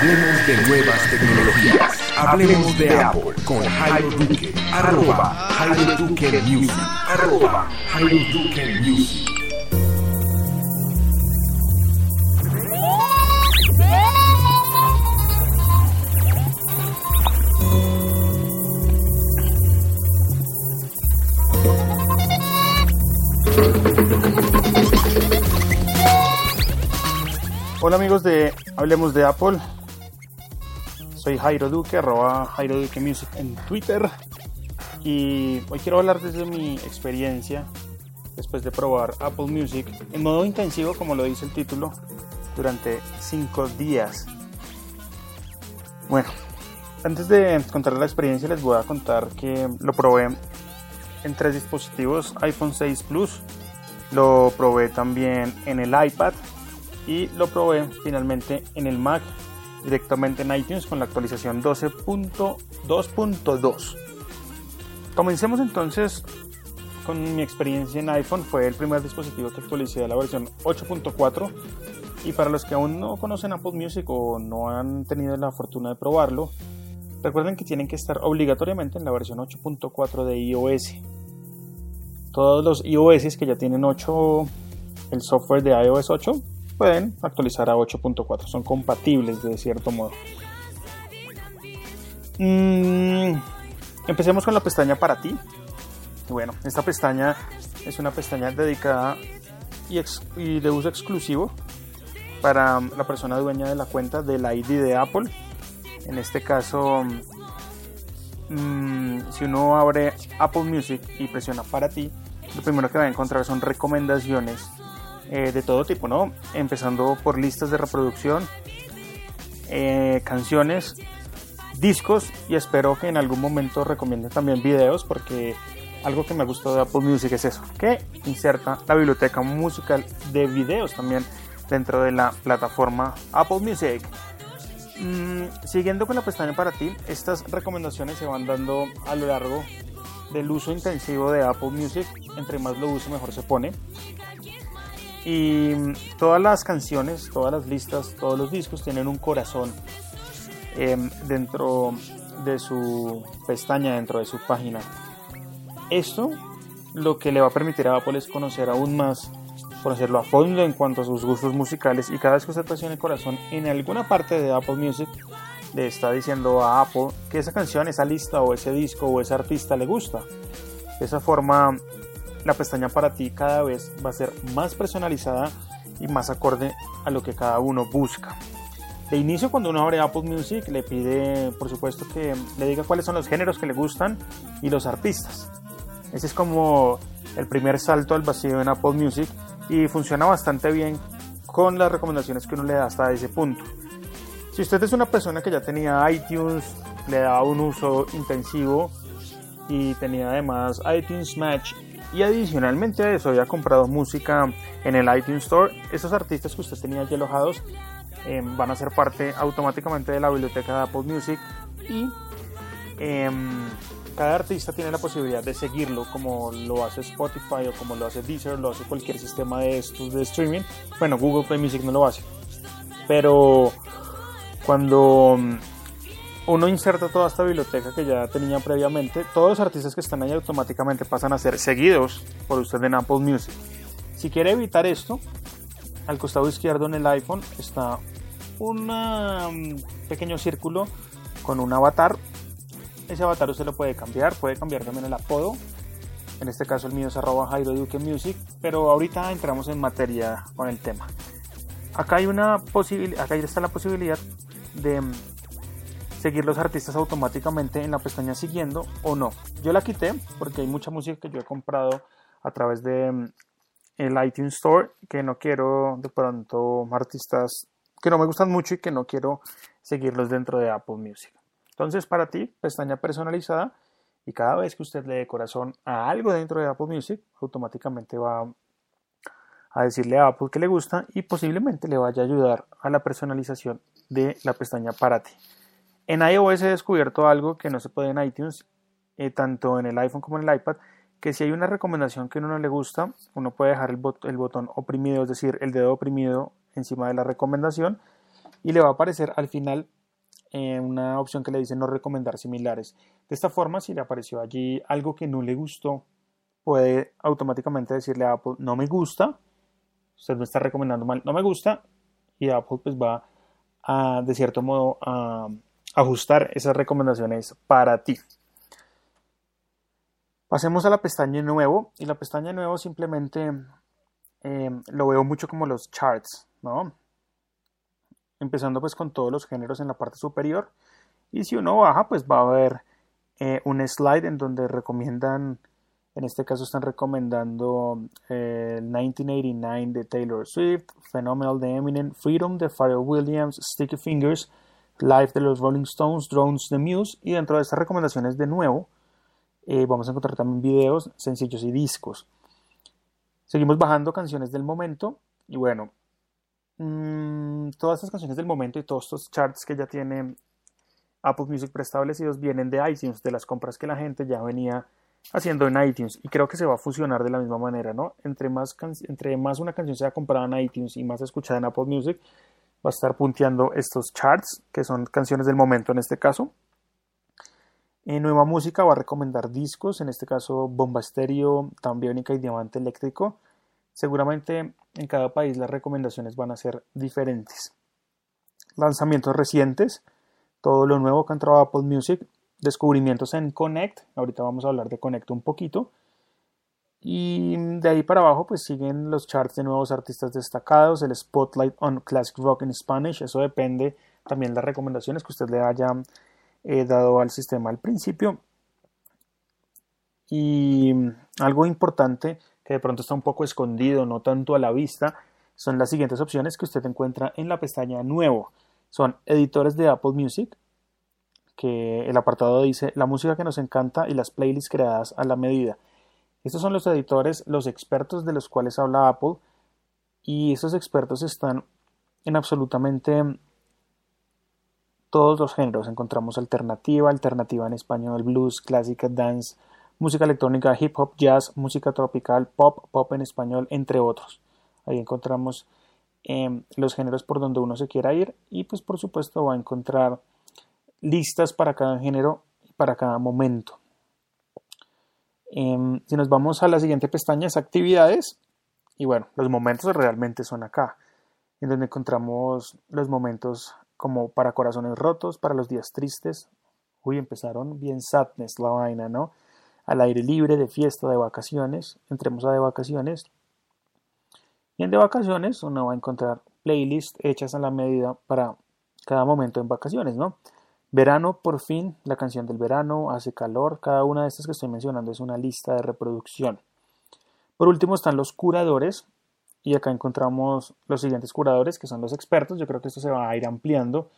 Hablemos de nuevas tecnologías. Hablemos de Apple con Jairo Duque. Arroba Jairo Duque Music. Arroba Jairo Duque Music. Hola amigos de Hablemos de Apple. Soy Jairo Duque, arroba Jairo Duque Music en Twitter. Y hoy quiero hablar desde mi experiencia después de probar Apple Music en modo intensivo, como lo dice el título, durante 5 días. Bueno, antes de contar la experiencia les voy a contar que lo probé en tres dispositivos, iPhone 6 Plus, lo probé también en el iPad y lo probé finalmente en el Mac directamente en iTunes con la actualización 12.2.2. Comencemos entonces con mi experiencia en iPhone. Fue el primer dispositivo que actualicé a la versión 8.4 y para los que aún no conocen Apple Music o no han tenido la fortuna de probarlo, recuerden que tienen que estar obligatoriamente en la versión 8.4 de iOS. Todos los iOS que ya tienen 8, el software de iOS 8, pueden actualizar a 8.4, son compatibles de cierto modo. Mm, empecemos con la pestaña para ti. Bueno, esta pestaña es una pestaña dedicada y, de uso exclusivo para la persona dueña de la cuenta del ID de Apple. En este caso, mm, si uno abre Apple Music y presiona para ti, lo primero que va a encontrar son recomendaciones eh, de todo tipo, ¿no? Empezando por listas de reproducción, eh, canciones, discos y espero que en algún momento recomiende también videos porque algo que me gustó de Apple Music es eso, que inserta la biblioteca musical de videos también dentro de la plataforma Apple Music. Mm, siguiendo con la pestaña para ti, estas recomendaciones se van dando a lo largo del uso intensivo de Apple Music. Entre más lo uso, mejor se pone. Y todas las canciones, todas las listas, todos los discos tienen un corazón em, dentro de su pestaña, dentro de su página. Esto lo que le va a permitir a Apple es conocer aún más, conocerlo a fondo en cuanto a sus gustos musicales y cada vez que usted presione el corazón en alguna parte de Apple Music le está diciendo a Apple que esa canción, esa lista o ese disco o ese artista le gusta. De esa forma la pestaña para ti cada vez va a ser más personalizada y más acorde a lo que cada uno busca. De inicio cuando uno abre Apple Music le pide por supuesto que le diga cuáles son los géneros que le gustan y los artistas. Ese es como el primer salto al vacío en Apple Music y funciona bastante bien con las recomendaciones que uno le da hasta ese punto. Si usted es una persona que ya tenía iTunes, le daba un uso intensivo y tenía además iTunes Match y adicionalmente a eso había comprado música en el iTunes Store. Esos artistas que usted tenía allí alojados em, van a ser parte automáticamente de la biblioteca de Apple Music y em, cada artista tiene la posibilidad de seguirlo como lo hace Spotify o como lo hace Deezer, lo hace cualquier sistema de estos de streaming. Bueno, Google Play Music no lo hace. Pero cuando uno inserta toda esta biblioteca que ya tenía previamente, todos los artistas que están ahí automáticamente pasan a ser seguidos por usted en Apple Music. Si quiere evitar esto, al costado izquierdo en el iPhone está un mm, pequeño círculo con un avatar. Ese avatar usted lo puede cambiar, puede cambiar también el apodo. En este caso el mío es arroba Jairo Duque Music, pero ahorita entramos en materia con el tema. Acá hay una posibilidad, acá está la posibilidad de seguir los artistas automáticamente en la pestaña siguiendo o no. Yo la quité porque hay mucha música que yo he comprado a través de mm, el iTunes Store que no quiero de pronto artistas que no me gustan mucho y que no quiero seguirlos dentro de Apple Music. Entonces para ti, pestaña personalizada y cada vez que usted le dé corazón a algo dentro de Apple Music, automáticamente va a decirle a Apple que le gusta y posiblemente le vaya a ayudar a la personalización de la pestaña para ti. En iOS he descubierto algo que no se puede en iTunes, eh, tanto en el iPhone como en el iPad, que si hay una recomendación que a uno no le gusta, uno puede dejar el, botón oprimido, es decir, el dedo oprimido encima de la recomendación y le va a aparecer al final eh, una opción que le dice no recomendar similares. De esta forma, si le apareció allí algo que no le gustó, puede automáticamente decirle a Apple no me gusta, usted me está recomendando mal, no me gusta, y Apple pues va a, de cierto modo, a ajustar esas recomendaciones para ti. Pasemos a la pestaña nuevo y la pestaña nuevo simplemente eh, lo veo mucho como los charts, ¿no? Empezando pues con todos los géneros en la parte superior y si uno baja pues va a haber eh, un slide en donde recomiendan, en este caso están recomendando eh, 1989 de Taylor Swift, Phenomenal de Eminem, Freedom de Pharrell Williams, Sticky Fingers, Live de los Rolling Stones, Drones de Muse y dentro de estas recomendaciones de nuevo eh, vamos a encontrar también videos, sencillos y discos. Seguimos bajando canciones del momento y bueno, mmm, todas estas canciones del momento y todos estos charts que ya tiene Apple Music preestablecidos vienen de iTunes, de las compras que la gente ya venía haciendo en iTunes y creo que se va a fusionar de la misma manera, ¿no? Entre más, entre más una canción sea comprada en iTunes y más escuchada en Apple Music, va a estar punteando estos charts, que son canciones del momento en este caso. En Nueva Música va a recomendar discos, en este caso Bomba Estéreo, Tambiónica y Diamante Eléctrico. Seguramente en cada país las recomendaciones van a ser diferentes. Lanzamientos recientes, todo lo nuevo que ha entrado Apple Music, descubrimientos en Connect, ahorita vamos a hablar de Connect un poquito. Y de ahí para abajo pues siguen los charts de nuevos artistas destacados, el Spotlight on Classic Rock in Spanish, eso depende también de las recomendaciones que usted le haya He dado al sistema al principio. Y algo importante que de pronto está un poco escondido, no tanto a la vista, son las siguientes opciones que usted encuentra en la pestaña Nuevo. Son editores de Apple Music, que el apartado dice la música que nos encanta y las playlists creadas a la medida. Estos son los editores, los expertos de los cuales habla Apple, y esos expertos están en absolutamente todos los géneros. Encontramos alternativa, alternativa en español, blues, clásica, dance, música electrónica, hip hop, jazz, música tropical, pop, pop en español, entre otros. Ahí encontramos em, los géneros por donde uno se quiera ir y pues por supuesto va a encontrar listas para cada género y para cada momento. Em, si nos vamos a la siguiente pestaña es actividades y bueno, los momentos realmente son acá, en donde encontramos los momentos como para corazones rotos, para los días tristes. Uy, empezaron bien sadness la vaina, ¿no? Al aire libre, de fiesta, de vacaciones. Entremos a de vacaciones. Y en de vacaciones uno va a encontrar playlists hechas a la medida para cada momento en vacaciones, ¿no? Verano, por fin, la canción del verano, hace calor. Cada una de estas que estoy mencionando es una lista de reproducción. Por último están los curadores, y acá encontramos los siguientes curadores que son los expertos. Yo creo que esto se va a ir ampliando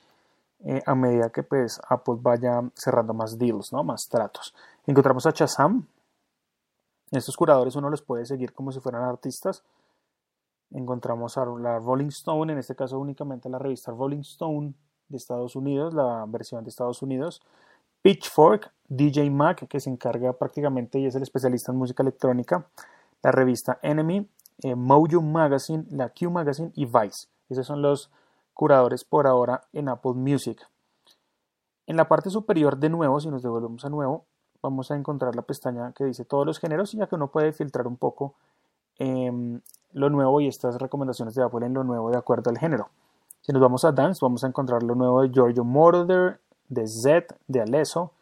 eh, a medida que pues Apple vaya cerrando más deals, ¿no? más tratos. Encontramos a Chazam. Estos curadores uno los puede seguir como si fueran artistas. Encontramos a la Rolling Stone, en este caso únicamente la revista Rolling Stone de Estados Unidos, la versión de Estados Unidos. Pitchfork, DJ Mac, que se encarga prácticamente y es el especialista en música electrónica. La revista Enemy, eh, Mojo Magazine, la Q Magazine y Vice. Esos son los curadores por ahora en Apple Music. En la parte superior de nuevo, si nos devolvemos a nuevo, vamos a encontrar la pestaña que dice todos los géneros, ya que uno puede filtrar un poco em, lo nuevo y estas recomendaciones de Apple en lo nuevo de acuerdo al género. Si nos vamos a Dance, vamos a encontrar lo nuevo de Giorgio Moroder, de Z, de Alesso,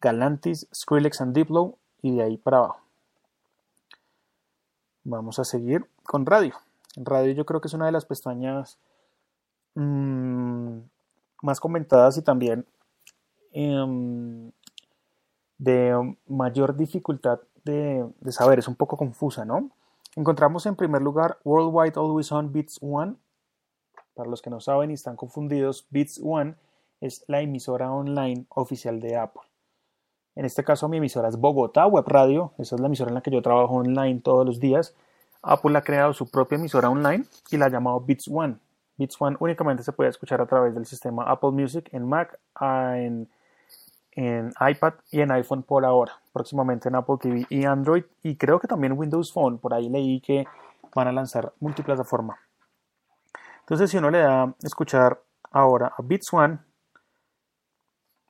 Galantis, Skrillex and Diplo y de ahí para abajo. Vamos a seguir con radio. Radio yo creo que es una de las pestañas mmm, más comentadas y también eh, de mayor dificultad de, de, saber, es un poco confusa, ¿no? Encontramos en primer lugar Worldwide Always On Beats One. Para los que no saben y están confundidos, Beats One es la emisora online oficial de Apple. En este caso mi emisora es Bogotá Web Radio, esa es la emisora en la que yo trabajo online todos los días. Apple ha creado su propia emisora online y la ha llamado Beats One. Beats One únicamente se puede escuchar a través del sistema Apple Music en Mac, ah, en, en iPad y en iPhone por ahora. Próximamente en Apple TV y Android y creo que también Windows Phone. Por ahí leí que van a lanzar multiplataforma. Entonces si uno le da a escuchar ahora a Beats One,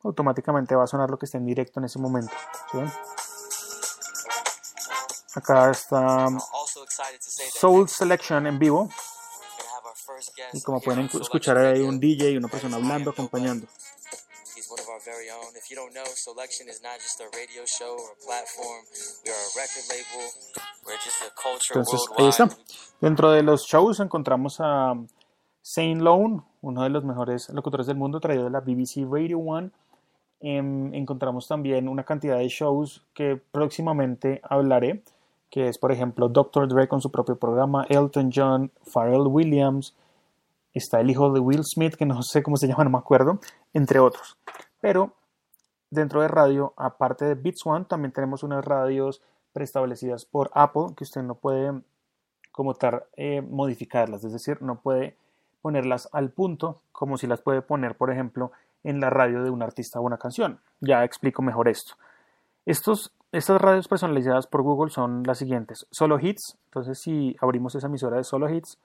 automáticamente va a sonar lo que esté en directo en ese momento. Acá está Soul Selection en vivo. Y como pueden escuchar hay un DJ y una persona hablando, acompañando. Very own. If you don't know, Selection is not just a radio show or a platform. We are a record label. We're just a culture Entonces, ahí está. worldwide. Dentro de los shows encontramos a Zane Lone, uno de los mejores locutores del mundo, traído de la BBC Radio One. Em, encontramos también una cantidad de shows que próximamente hablaré, que es, por ejemplo, Dr. Dre con su propio programa, Elton John, Pharrell Williams, está el hijo de Will Smith, que no sé cómo se llama, no me acuerdo, entre otros. Pero dentro de radio, aparte de Beats One, también tenemos unas radios preestablecidas por Apple que usted no puede como tal eh, modificarlas, es decir, no puede ponerlas al punto como si las puede poner, por ejemplo, en la radio de un artista o una canción. Ya explico mejor esto. Estos, estas radios personalizadas por Google son las siguientes. Solo Hits, entonces si abrimos esa emisora de Solo Hits,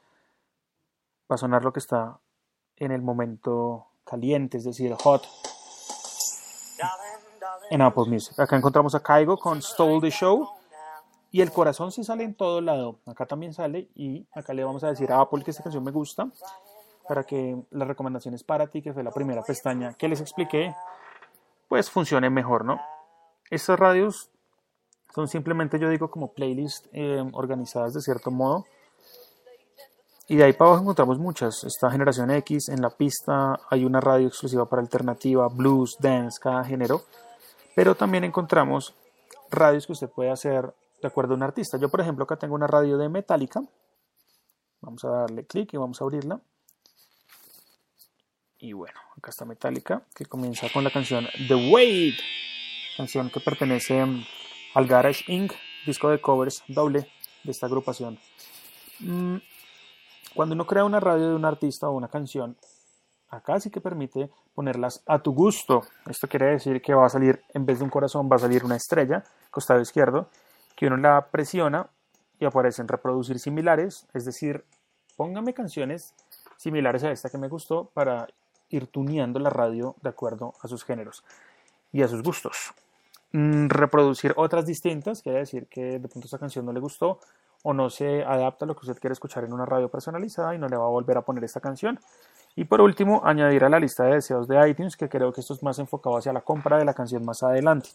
va a sonar lo que está en el momento caliente, es decir, hot, en Apple Music. Acá encontramos a Kaigo con Stole the Show. Y el corazón sí sale en todo lado. Acá también sale. Y acá le vamos a decir a Apple que esta canción me gusta. Para que las recomendaciones para ti, que fue la primera pestaña que les expliqué, pues funcione mejor, ¿no? Estas radios son simplemente, yo digo, como playlists eh, organizadas de cierto modo. Y de ahí para abajo encontramos muchas. Está Generación X, en la pista hay una radio exclusiva para alternativa, blues, dance, cada género. Pero también encontramos radios que usted puede hacer de acuerdo a un artista. Yo, por ejemplo, acá tengo una radio de Metallica. Vamos a darle clic y vamos a abrirla. Y bueno, acá está Metallica, que comienza con la canción The Wait, canción que pertenece al Garage Inc., disco de covers doble de esta agrupación. Mm, Cuando uno crea una radio de un artista o una canción, acá sí que permite ponerlas a tu gusto. Esto quiere decir que va a salir, en vez de un corazón, va a salir una estrella, costado izquierdo, que uno la presiona y aparecen reproducir similares, es decir, póngame canciones similares a esta que me gustó para ir tuneando la radio de acuerdo a sus géneros y a sus gustos. Mm, reproducir otras distintas, quiere decir que de pronto esta canción no le gustó o no se adapta a lo que usted quiere escuchar en una radio personalizada y no le va a volver a poner esta canción. Y por último, añadir a la lista de deseos de iTunes, que creo que esto es más enfocado hacia la compra de la canción más adelante.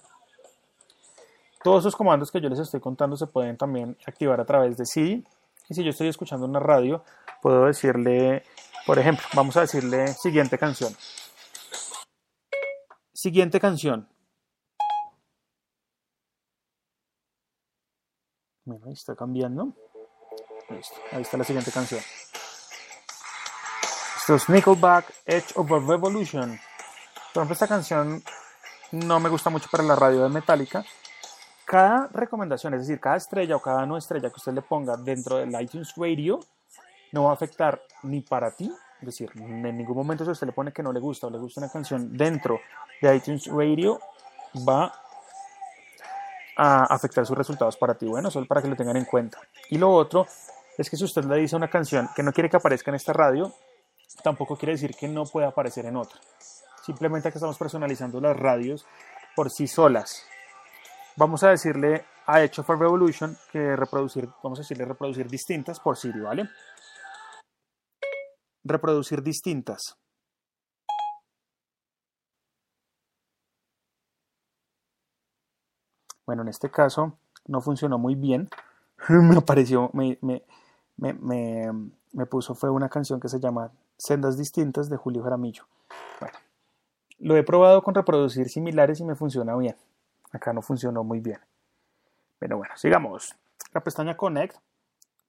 Todos esos comandos que yo les estoy contando se pueden también activar a través de CD. Y si yo estoy escuchando una radio, puedo decirle, por ejemplo, vamos a decirle siguiente canción. Siguiente canción. Bueno, ahí está cambiando. Listo, ahí está la siguiente canción. Esto es Nickelback, Edge of a Revolution. Por ejemplo, esta canción no me gusta mucho para la radio de Metallica. Cada recomendación, es decir, cada estrella o cada no estrella que usted le ponga dentro del iTunes Radio no va a afectar ni para ti, es decir, en ningún momento si usted le pone que no le gusta o le gusta una canción dentro de iTunes Radio, va a afectar sus resultados para ti. Bueno, solo para que lo tengan en cuenta. Y lo otro es que si usted le dice una canción que no quiere que aparezca en esta radio, tampoco quiere decir que no pueda aparecer en otra. Simplemente que estamos personalizando las radios por sí solas. Vamos a decirle a of a Revolution que reproducir, vamos a decirle reproducir distintas por Siri, ¿vale? Reproducir distintas. Bueno, en este caso no funcionó muy bien. me apareció, me, me, me, me, puso, fue una canción que se llama Sendas Distintas de Julio Jaramillo. Bueno, lo he probado con reproducir similares y me funciona bien. Acá no funcionó muy bien. Pero bueno, sigamos. La pestaña Connect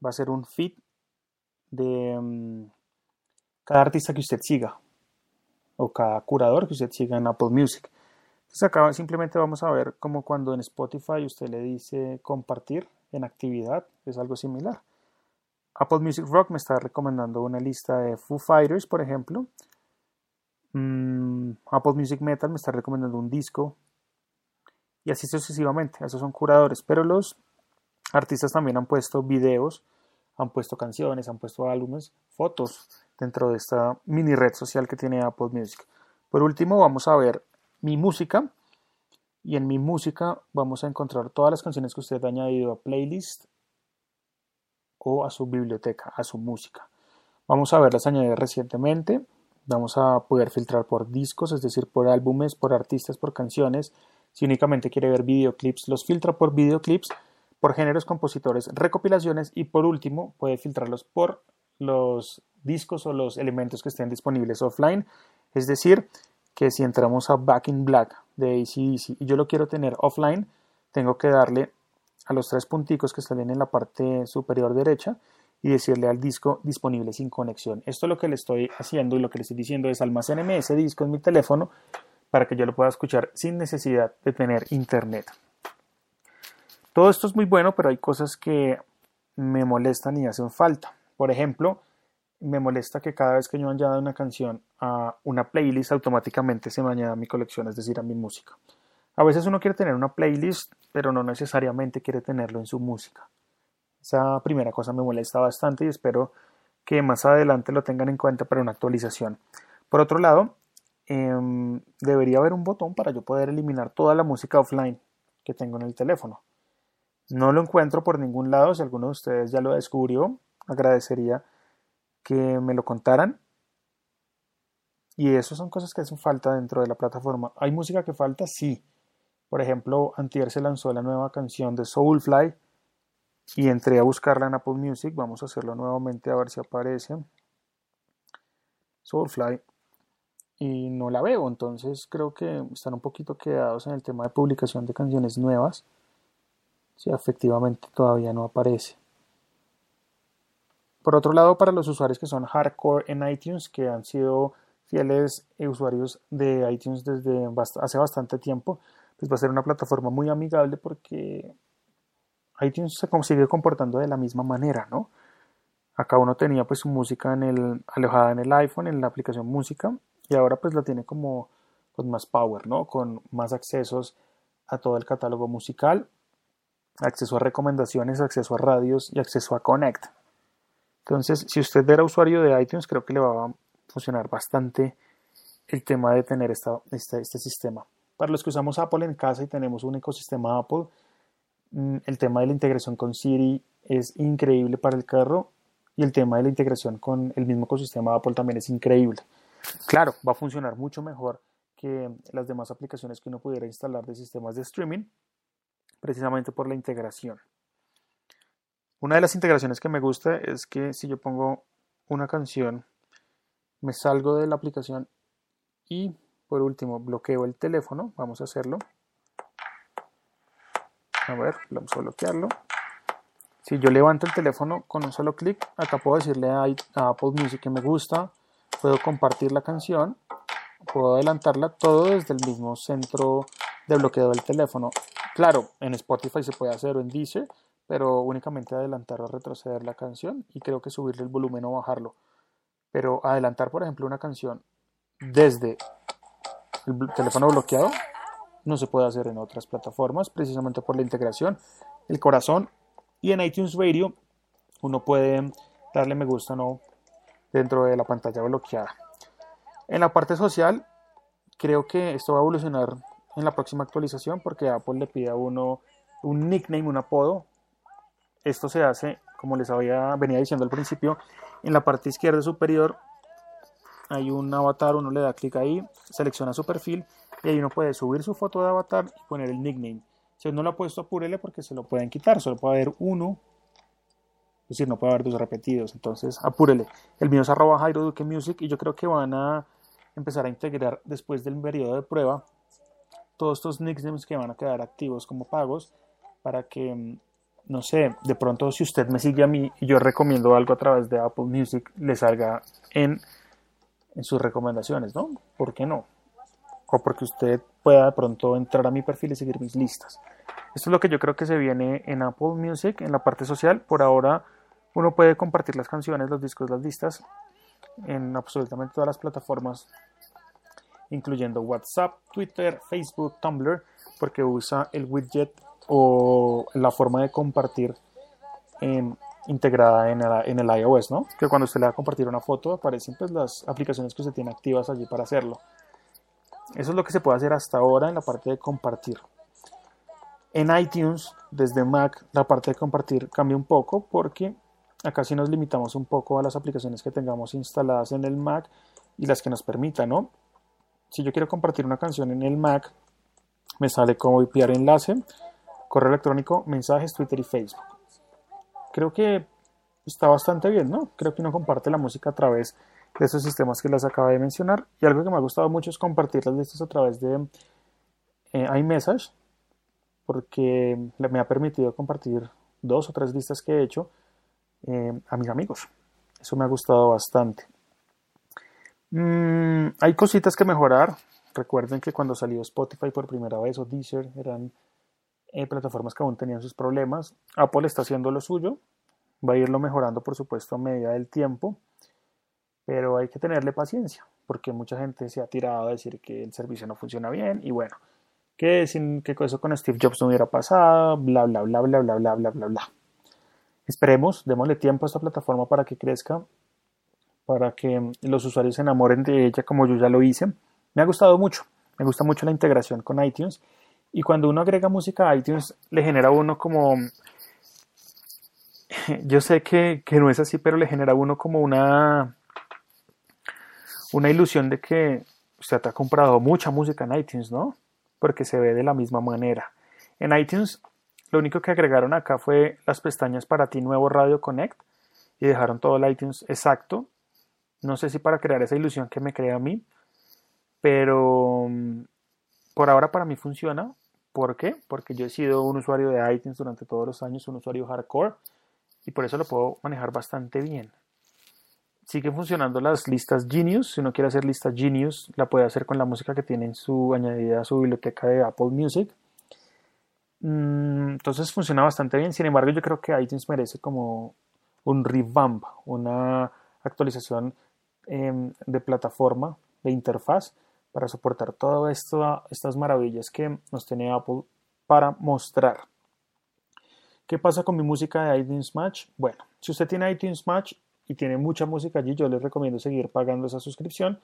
va a ser un feed de um, cada artista que usted siga o cada curador que usted siga en Apple Music. Entonces acá simplemente vamos a ver como cuando en Spotify usted le dice compartir en actividad, es algo similar. Apple Music Rock me está recomendando una lista de Foo Fighters, por ejemplo. Mm, Apple Music Metal me está recomendando un disco. Y así sucesivamente. Esos son curadores. Pero los artistas también han puesto videos, han puesto canciones, han puesto álbumes, fotos dentro de esta mini red social que tiene Apple Music. Por último, vamos a ver mi música. Y en mi música vamos a encontrar todas las canciones que usted ha añadido a playlist o a su biblioteca, a su música. Vamos a verlas añadidas recientemente. Vamos a poder filtrar por discos, es decir, por álbumes, por artistas, por canciones. Si únicamente quiere ver videoclips, los filtra por videoclips, por géneros, compositores, recopilaciones y por último puede filtrarlos por los discos o los elementos que estén disponibles offline. Es decir, que si entramos a Back in Black de ACDC y yo lo quiero tener offline, tengo que darle a los tres punticos que salen en la parte superior derecha y decirle al disco disponible sin conexión. Esto es lo que le estoy haciendo y lo que le estoy diciendo es almacéneme ese disco en mi teléfono para que yo lo pueda escuchar sin necesidad de tener internet. Todo esto es muy bueno, pero hay cosas que me molestan y hacen falta. Por ejemplo, me molesta que cada vez que yo añada una canción a una playlist automáticamente se me añada a mi colección, es decir, a mi música. A veces uno quiere tener una playlist, pero no necesariamente quiere tenerlo en su música. Esa primera cosa me molesta bastante y espero que más adelante lo tengan en cuenta para una actualización. Por otro lado, em, debería haber un botón para yo poder eliminar toda la música offline que tengo en el teléfono. No lo encuentro por ningún lado. Si alguno de ustedes ya lo descubrió, agradecería que me lo contaran. Y eso son cosas que hacen falta dentro de la plataforma. ¿Hay música que falta? Sí. Por ejemplo, Antier se lanzó la nueva canción de Soulfly y entré a buscarla en Apple Music. Vamos a hacerlo nuevamente a ver si aparece. Soulfly. Y no la veo, entonces creo que están un poquito quedados en el tema de publicación de canciones nuevas. Si efectivamente todavía no aparece. Por otro lado, para los usuarios que son hardcore en iTunes, que han sido fieles usuarios de iTunes desde hace bastante tiempo, pues va a ser una plataforma muy amigable porque iTunes se sigue comportando de la misma manera, ¿no? Acá uno tenía pues su música alojada en el iPhone, en la aplicación música, y ahora pues la tiene como con más power, ¿no? Con más accesos a todo el catálogo musical, acceso a recomendaciones, acceso a radios y acceso a Connect. Entonces, si usted era usuario de iTunes, creo que le va a funcionar bastante el tema de tener esta, este sistema. Para los que usamos Apple en casa y tenemos un ecosistema Apple, mm, el tema de la integración con Siri es increíble para el carro y el tema de la integración con el mismo ecosistema Apple también es increíble. Claro, va a funcionar mucho mejor que las demás aplicaciones que uno pudiera instalar de sistemas de streaming, precisamente por la integración. Una de las integraciones que me gusta es que si yo pongo una canción, me salgo de la aplicación y por último, bloqueo el teléfono. Vamos a hacerlo. A ver, vamos a bloquearlo. Si yo levanto el teléfono con un solo clic, acá puedo decirle a, Apple Music que me gusta, puedo compartir la canción, puedo adelantarla todo desde el mismo centro de bloqueo del teléfono. Claro, en Spotify se puede hacer o en Deezer, pero únicamente adelantar o retroceder la canción y creo que subirle el volumen o bajarlo. Pero adelantar, por ejemplo, una canción desde el teléfono bloqueado no se puede hacer en otras plataformas precisamente por la integración, el corazón y en iTunes Radio uno puede darle me gusta no dentro de la pantalla bloqueada. En la parte social creo que esto va a evolucionar en la próxima actualización porque Apple le pide a uno un nickname, un apodo. Esto se hace, como les había venía diciendo al principio, en la parte izquierda superior hay un avatar, uno le da clic ahí, selecciona su perfil y ahí uno puede subir su foto de avatar y poner el nickname. Si no lo ha puesto, apúrele porque se lo pueden quitar, solo puede haber uno, es decir, no puede haber dos repetidos, entonces apúrele. El mío es arroba Jairo Music y yo creo que van a empezar a integrar después del periodo de prueba todos estos nicknames que van a quedar activos como pagos para que no sé, de pronto si usted me sigue a mí y yo recomiendo algo a través de Apple Music, le salga en en sus recomendaciones, ¿no? ¿Por qué no? O porque usted pueda de pronto entrar a mi perfil y seguir mis listas. Esto es lo que yo creo que se viene en Apple Music, en la parte social. Por ahora uno puede compartir las canciones, los discos, las listas en absolutamente todas las plataformas, incluyendo WhatsApp, Twitter, Facebook, Tumblr, porque usa el widget o la forma de compartir integrada en el, iOS, ¿no? Que cuando usted le va a compartir una foto aparecen pues las aplicaciones que usted tiene activas allí para hacerlo. Eso es lo que se puede hacer hasta ahora en la parte de compartir. En iTunes, desde Mac, la parte de compartir cambia un poco porque acá sí nos limitamos un poco a las aplicaciones que tengamos instaladas en el Mac y las que nos permitan, ¿no? Si yo quiero compartir una canción en el Mac, me sale como enviar enlace, correo electrónico, mensajes, Twitter y Facebook. Creo que está bastante bien, ¿no? Creo que uno comparte la música a través de esos sistemas que les acabo de mencionar. Y algo que me ha gustado mucho es compartir las listas a través de eh, iMessage, porque me ha permitido compartir dos o tres listas que he hecho eh, a mis amigos. Eso me ha gustado bastante. Mm, hay cositas que mejorar. Recuerden que cuando salió Spotify por primera vez o Deezer eran eh, plataformas que aún tenían sus problemas. Apple está haciendo lo suyo. Va a irlo mejorando, por supuesto, a medida del tiempo. Pero hay que tenerle paciencia, porque mucha gente se ha tirado a decir que el servicio no funciona bien. Y bueno, que sin que eso con Steve Jobs no hubiera pasado, bla, bla, bla, bla, bla, bla, bla, bla, bla. Esperemos, démosle tiempo a esta plataforma para que crezca, para que los usuarios se enamoren de ella como yo ya lo hice. Me ha gustado mucho, me gusta mucho la integración con iTunes y cuando uno agrega música a iTunes le genera uno como... Yo sé que, que no es así, pero le genera uno como una... Una ilusión de que usted ha comprado mucha música en iTunes, ¿no? Porque se ve de la misma manera. En iTunes lo único que agregaron acá fue las pestañas para ti nuevo Radio Connect y dejaron todo el iTunes exacto. No sé si para crear esa ilusión que me crea a mí, pero mm, por ahora para mí funciona. ¿Por qué? Porque yo he sido un usuario de iTunes durante todos los años, un usuario hardcore, y por eso lo puedo manejar bastante bien. Siguen funcionando las listas Genius. Si uno quiere hacer lista Genius, la puede hacer con la música que tiene en su añadida a su biblioteca de Apple Music. Mm, entonces funciona bastante bien. Sin embargo, yo creo que iTunes merece como un revamp, una actualización em, de plataforma, de interfaz, para soportar todas estas maravillas que nos tiene Apple para mostrar. ¿Qué pasa con mi música de iTunes Match? Bueno, si usted tiene iTunes Match y tiene mucha música allí, yo les recomiendo seguir pagando esa suscripción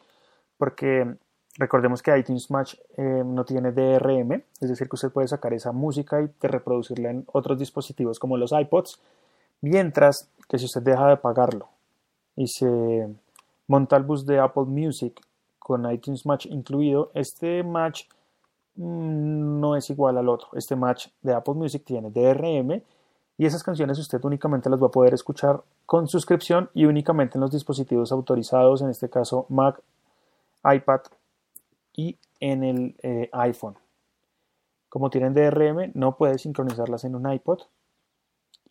porque Recordemos que iTunes Match eh, no tiene DRM, es decir, que usted puede sacar esa música y reproducirla en otros dispositivos como los iPods, mientras que si usted deja de pagarlo y se monta el bus de Apple Music con iTunes Match incluido, este match mm, no es igual al otro. Este match de Apple Music tiene DRM y esas canciones usted únicamente las va a poder escuchar con suscripción y únicamente en los dispositivos autorizados, en este caso Mac, iPad y en el eh, iPhone. Como tienen DRM, no puede sincronizarlas en un iPod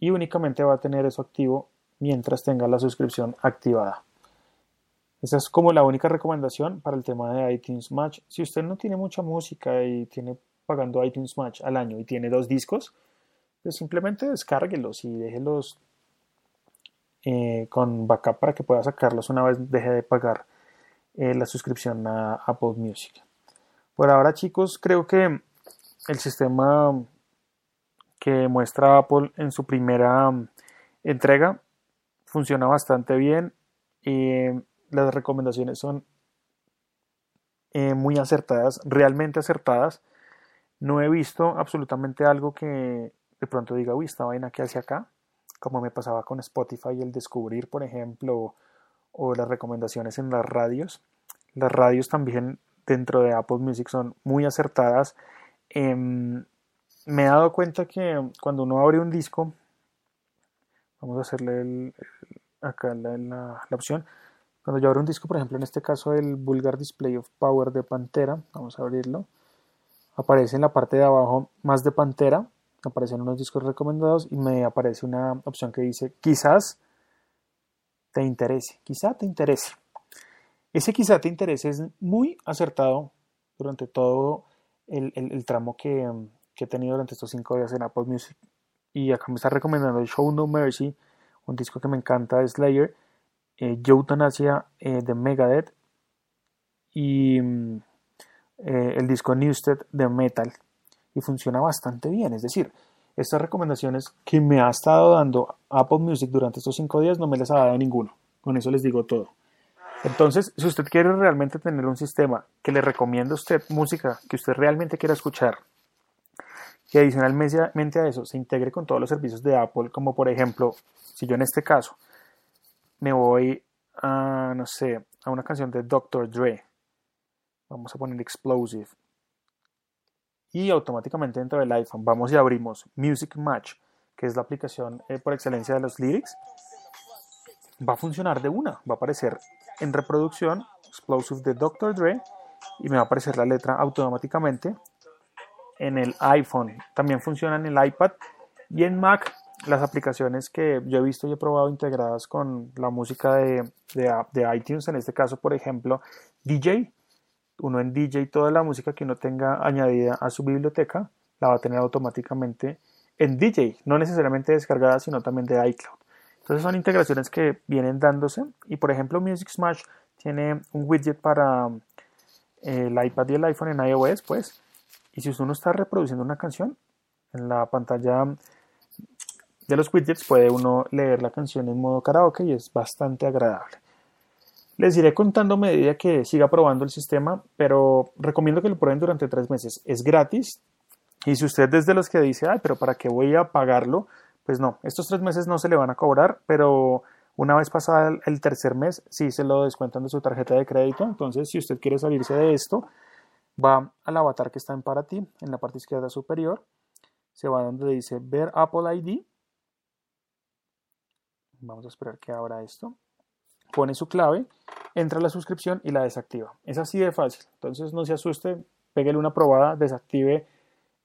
y únicamente va a tener eso activo mientras tenga la suscripción activada. Esa es como la única recomendación para el tema de iTunes Match. Si usted no tiene mucha música y tiene pagando iTunes Match al año y tiene dos discos, pues simplemente descárguelos y déjelos eh, con backup para que pueda sacarlos una vez deje de pagar eh, la suscripción a Apple Music. Por ahora chicos, creo que el sistema que muestra Apple en su primera entrega funciona bastante bien y las recomendaciones son eh, muy acertadas, realmente acertadas. No he visto absolutamente algo que de pronto diga, uy, esta vaina que hace acá, como me pasaba con Spotify el descubrir, por ejemplo, o las recomendaciones en las radios. Las radios también dentro de Apple Music son muy acertadas. Em, me he dado cuenta que cuando uno abre un disco, vamos a hacerle acá la, opción, cuando yo abro un disco, por ejemplo, en este caso el Vulgar Display of Power de Pantera, vamos a abrirlo, aparece en la parte de abajo más de Pantera, aparecen unos discos recomendados y me aparece una opción que dice quizás te interese, quizá te interese. Ese quizá te interese es muy acertado durante todo el, tramo que, he tenido durante estos cinco días en Apple Music. Y acá me está recomendando el Show No Mercy, un disco que me encanta de Slayer, eh, Euthanasia eh, de Megadeth y mm, eh, el disco Newsted de Metal. Y funciona bastante bien, es decir, estas recomendaciones que me ha estado dando Apple Music durante estos cinco días no me las ha dado ninguno. Con eso les digo todo. Entonces, si usted quiere realmente tener un sistema que le recomienda a usted música que usted realmente quiera escuchar, y adicionalmente a eso se integre con todos los servicios de Apple, como por ejemplo, si yo en este caso me voy a, no sé, a una canción de Dr. Dre, vamos a poner Explosive, y automáticamente dentro del iPhone vamos y abrimos Music Match, que es la aplicación eh, por excelencia de los lyrics, va a funcionar de una, va a aparecer en reproducción Explosive de Dr. Dre y me va a aparecer la letra automáticamente en el iPhone. También funciona en el iPad y en Mac. Las aplicaciones que yo he visto y he probado integradas con la música de, de iTunes, en este caso, por ejemplo, DJ. Uno en DJ, toda la música que uno tenga añadida a su biblioteca, la va a tener automáticamente en DJ, no necesariamente descargada, sino también de iCloud. Entonces son integraciones que vienen dándose y por ejemplo Music Smash tiene un widget para eh, el iPad y el iPhone en iOS, pues, y si uno está reproduciendo una canción en la pantalla de los widgets puede uno leer la canción en modo karaoke y es bastante agradable. Les iré contando a medida que siga probando el sistema, pero recomiendo que lo prueben durante tres meses. Es gratis y si usted es de los que dice, ay, pero ¿para qué voy a pagarlo? Pues no, estos tres meses no se le van a cobrar, pero una vez pasada el tercer mes, sí se lo descuentan de su tarjeta de crédito. Entonces, si usted quiere salirse de esto, va al avatar que está en para ti, en la parte izquierda superior. Se va donde dice ver Apple ID. Vamos a esperar que abra esto. Pone su clave, entra la suscripción y la desactiva. Es así de fácil. Entonces, no se asuste, pégale una probada, desactive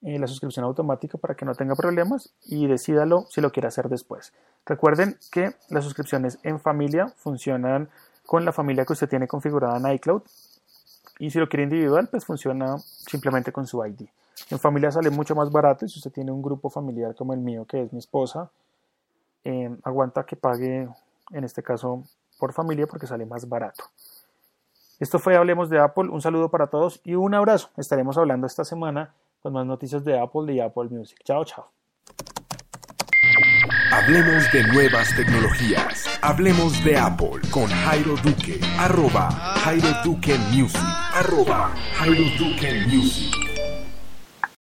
eh, la suscripción automática para que no tenga problemas y decídalo si lo quiere hacer después. Recuerden que las suscripciones en familia funcionan con la familia que usted tiene configurada en iCloud y si lo quiere individual pues funciona simplemente con su ID. En familia sale mucho más barato y si usted tiene un grupo familiar como el mío que es mi esposa, eh, aguanta que pague en este caso por familia porque sale más barato. Esto fue Hablemos de Apple, un saludo para todos y un abrazo. Estaremos hablando esta semana con más noticias de Apple y Apple Music. Chao, chao. Hablemos de nuevas tecnologías. Hablemos de Apple con Jairo Duque. Arroba Jairo Duque Music. Arroba Jairo Duque Music.